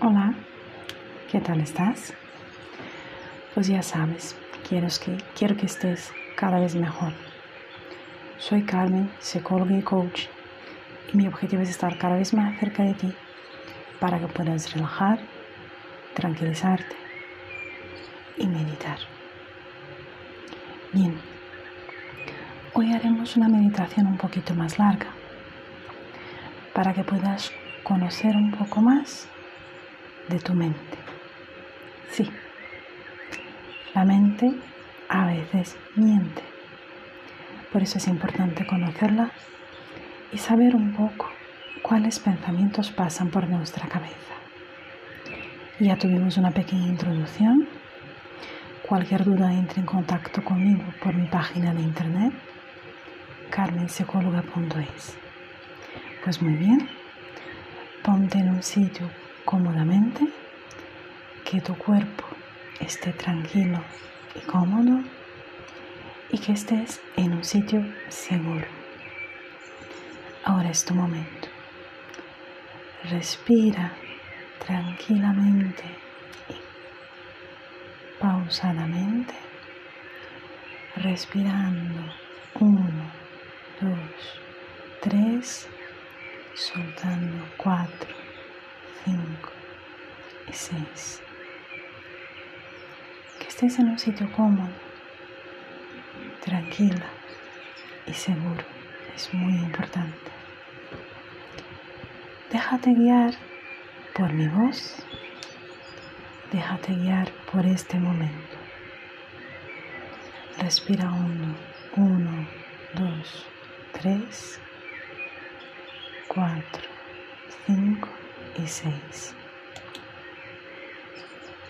Hola, ¿qué tal estás? Pues ya sabes, quiero que, quiero que estés cada vez mejor. Soy Carmen, psicóloga y coach, y mi objetivo es estar cada vez más cerca de ti para que puedas relajar, tranquilizarte y meditar. Bien, hoy haremos una meditación un poquito más larga para que puedas conocer un poco más de tu mente. Sí, la mente a veces miente. Por eso es importante conocerla y saber un poco cuáles pensamientos pasan por nuestra cabeza. Ya tuvimos una pequeña introducción. Cualquier duda entre en contacto conmigo por mi página de internet carmenpsicóloga.es. Pues muy bien, ponte en un sitio cómodamente, que tu cuerpo esté tranquilo y cómodo y que estés en un sitio seguro. Ahora es tu momento. Respira tranquilamente y pausadamente, respirando uno, dos, tres, soltando cuatro 5 y 6. Que estés en un sitio cómodo, tranquila y seguro. Es muy importante. Déjate guiar por mi voz. Déjate guiar por este momento. Respira uno, uno, dos, tres, cuatro, cinco y 6.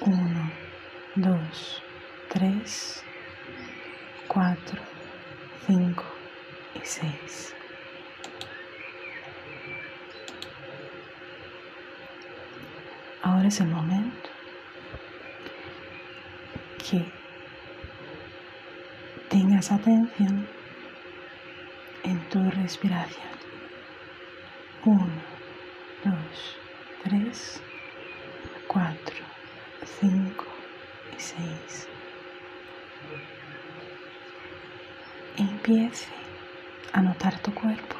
1, 2, 3, 4, 5 y 6. Ahora es el momento que tengas atención en tu respiración. 1, 2, 3, 4, 5 y 6. Empiece a notar tu cuerpo.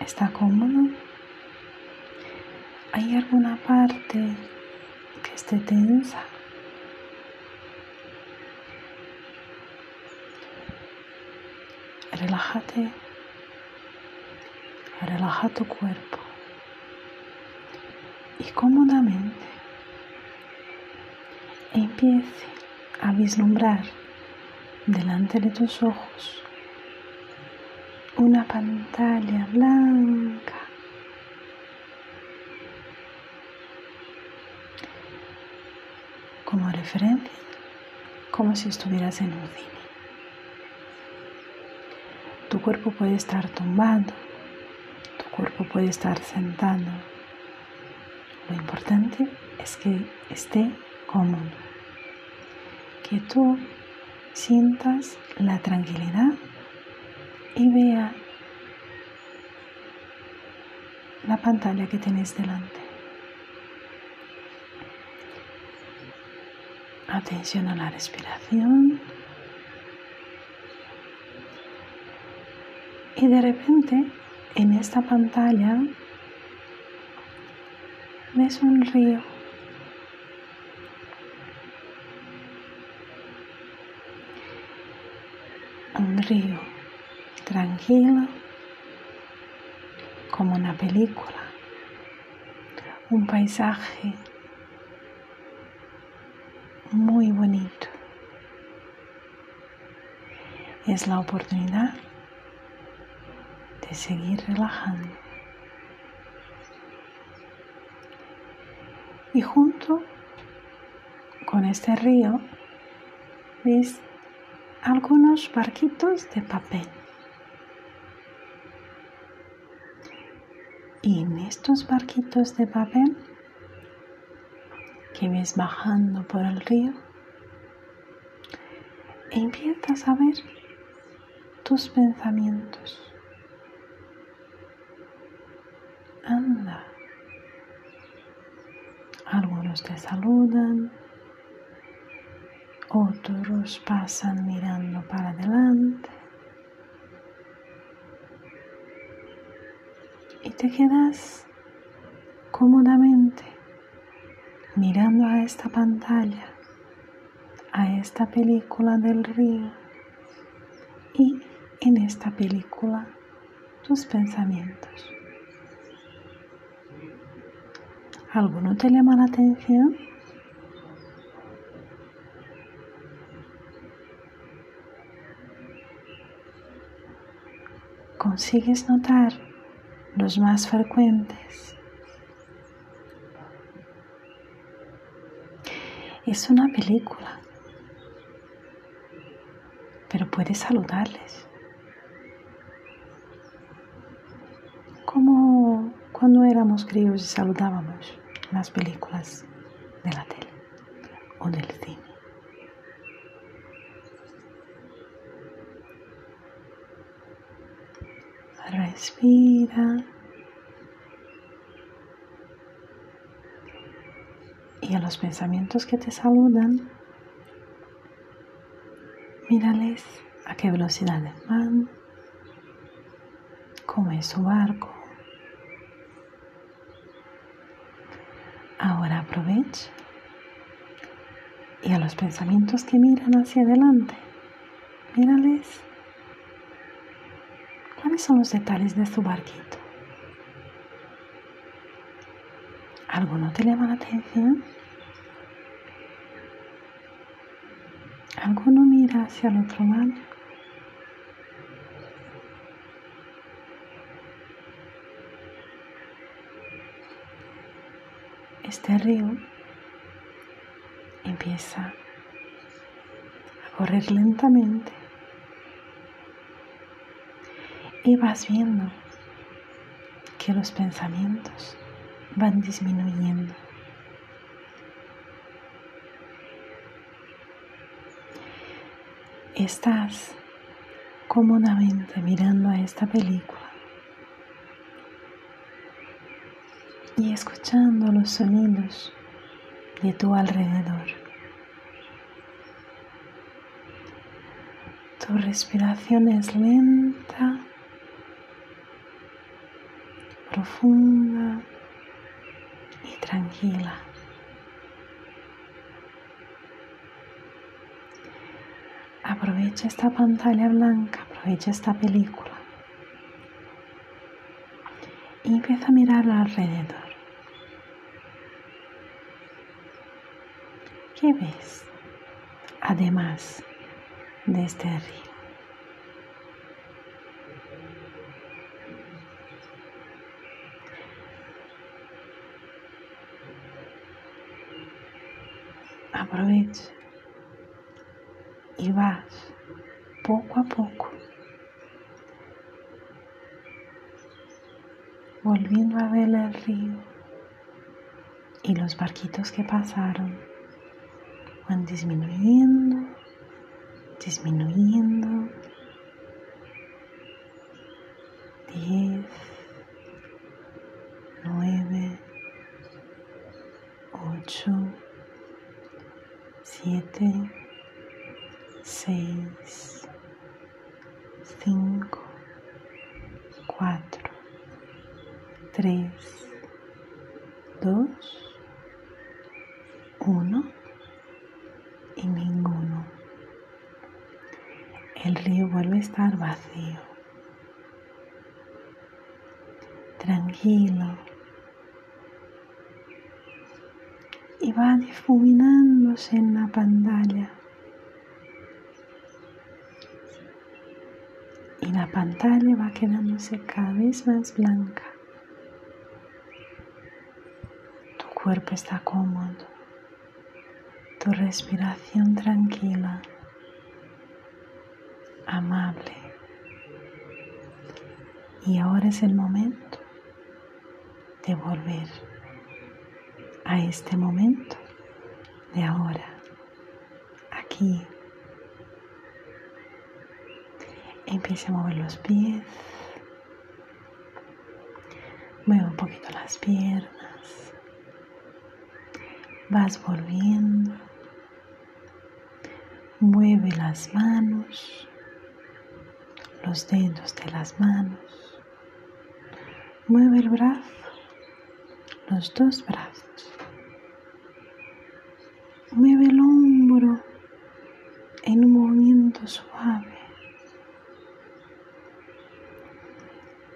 ¿Está cómodo? ¿Hay alguna parte que esté tensa? Relájate. Relaja tu cuerpo y cómodamente empiece a vislumbrar delante de tus ojos una pantalla blanca como referencia, como si estuvieras en un cine. Tu cuerpo puede estar tumbado, tu cuerpo puede estar sentado, lo importante es que esté cómodo, que tú sientas la tranquilidad y vea la pantalla que tienes delante. Atención a la respiración. Y de repente en esta pantalla ves un río. Un río tranquilo como una película. Un paisaje muy bonito. Es la oportunidad de seguir relajando. Y junto con este río ves algunos barquitos de papel. Y en estos barquitos de papel que ves bajando por el río, empiezas a ver tus pensamientos. Anda, Te saludan, otros pasan mirando para adelante y te quedas cómodamente mirando a esta pantalla, a esta película del río y en esta película tus pensamientos. ¿Alguno te llama la atención? ¿Consigues notar los más frecuentes? Es una película, pero puedes saludarles. Como cuando éramos críos y saludábamos las películas de la tele o del cine. Respira. Y a los pensamientos que te saludan, mírales a qué velocidad van, cómo es su barco. Ahora aprovecha y a los pensamientos que miran hacia adelante, mírales cuáles son los detalles de su barquito. ¿Alguno te llama la atención? ¿Alguno mira hacia el otro lado? Este río empieza a correr lentamente y vas viendo que los pensamientos van disminuyendo. Estás cómodamente mirando a esta película y escuchando los sonidos de tu alrededor. Tu respiración es lenta, profunda y tranquila. Aprovecha esta pantalla blanca, aprovecha esta película y empieza a mirar alrededor. ¿Qué ves? Además de este río. Aprovecha y vas poco a poco volviendo a ver el río y los barquitos que pasaron van disminuyendo, disminuyendo. 10, 9, 8, 7, 6, 5, 4, 3, difuminándose en la pantalla. Y la pantalla va quedándose cada vez más blanca. Tu cuerpo está cómodo tu respiración tranquila, amable. Y ahora es el momento de volver a este momento de ahora, aquí. Empieza a mover los pies, mueve un poquito las piernas Vas volviendo. Mueve las manos, los dedos de las manos. Mueve el brazo, los dos brazos. Mueve el hombro en un movimiento suave.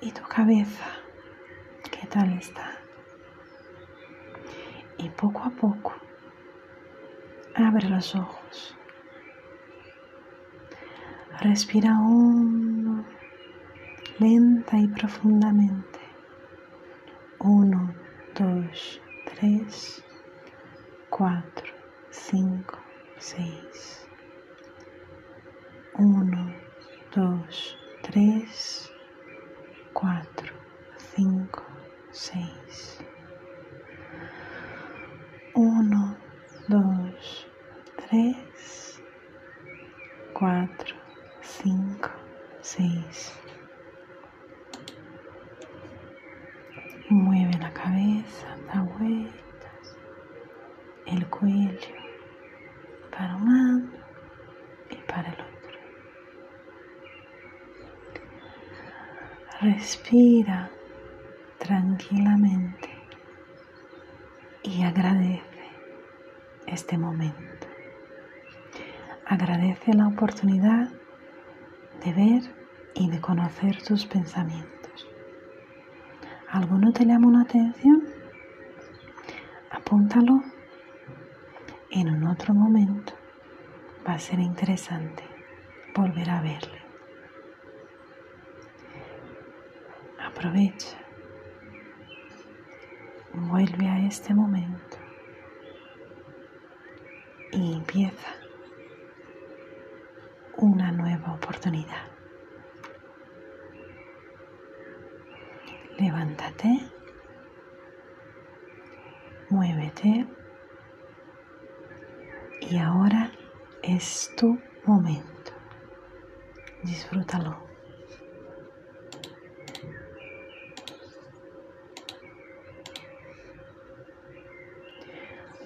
Y tu ¿qué tal está? Y poco a poco abre los ojos. Respira hondo, lenta y profundamente. Uno, dos, tres, cuatro, cinco, seis. Uno, dos, tres, cuatro, cinco, seis. Uno, dos, tres, cuatro, cinco, seis. Mueve la cabeza, da vueltas, el cuello para un lado y para el otro. Respira tranquilamente y agradece este momento. Agradece la oportunidad de ver y de conocer tus pensamientos. ¿Alguno te llama una atención? Apúntalo. En un otro momento va a ser interesante volver a verle. Aprovecha. Vuelve a este momento y empieza una nueva oportunidad. Levántate, muévete y ahora es tu momento. Disfrútalo.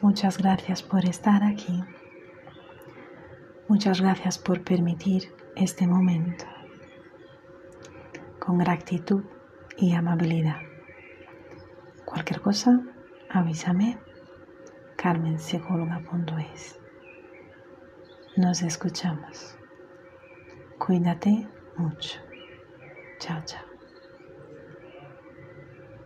Muchas gracias por estar aquí. Muchas gracias por permitir este momento con gratitud y amabilidad. Cualquier cosa, avísame carmenpsicóloga.es. Nos escuchamos. Cuídate mucho. Chao, chao.